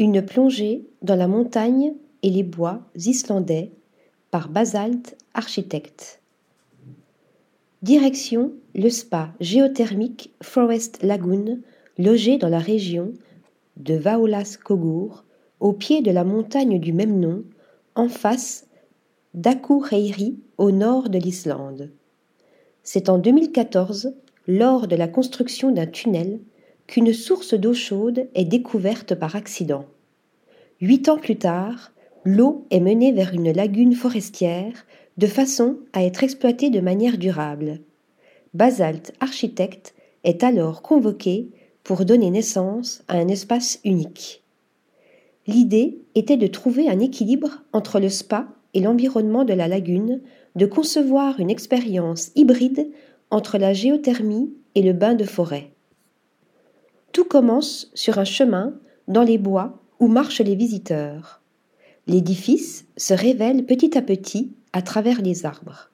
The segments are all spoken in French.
Une plongée dans la montagne et les bois islandais par Basalt Architecte. Direction le spa géothermique Forest Lagoon, logé dans la région de Vaolas-Kogur, au pied de la montagne du même nom, en face d'Akureyri, au nord de l'Islande. C'est en 2014, lors de la construction d'un tunnel, qu'une source d'eau chaude est découverte par accident. Huit ans plus tard, l'eau est menée vers une lagune forestière de façon à être exploitée de manière durable. Basalt Architecte est alors convoqué pour donner naissance à un espace unique. L'idée était de trouver un équilibre entre le spa et l'environnement de la lagune, de concevoir une expérience hybride entre la géothermie et le bain de forêt. Tout commence sur un chemin dans les bois où marchent les visiteurs. L'édifice se révèle petit à petit à travers les arbres.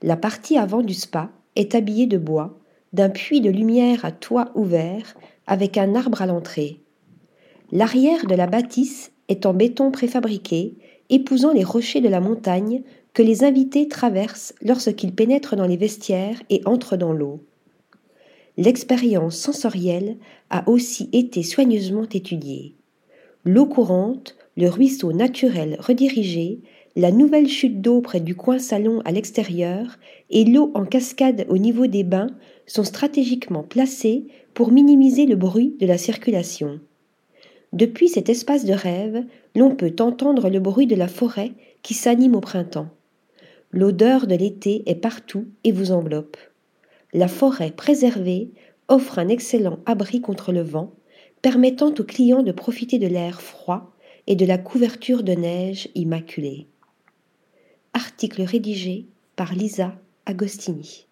La partie avant du spa est habillée de bois, d'un puits de lumière à toit ouvert avec un arbre à l'entrée. L'arrière de la bâtisse est en béton préfabriqué, épousant les rochers de la montagne que les invités traversent lorsqu'ils pénètrent dans les vestiaires et entrent dans l'eau. L'expérience sensorielle a aussi été soigneusement étudiée. L'eau courante le ruisseau naturel redirigé, la nouvelle chute d'eau près du coin salon à l'extérieur et l'eau en cascade au niveau des bains sont stratégiquement placés pour minimiser le bruit de la circulation. Depuis cet espace de rêve, l'on peut entendre le bruit de la forêt qui s'anime au printemps. L'odeur de l'été est partout et vous enveloppe. La forêt préservée offre un excellent abri contre le vent, permettant aux clients de profiter de l'air froid et de la couverture de neige immaculée. Article rédigé par Lisa Agostini.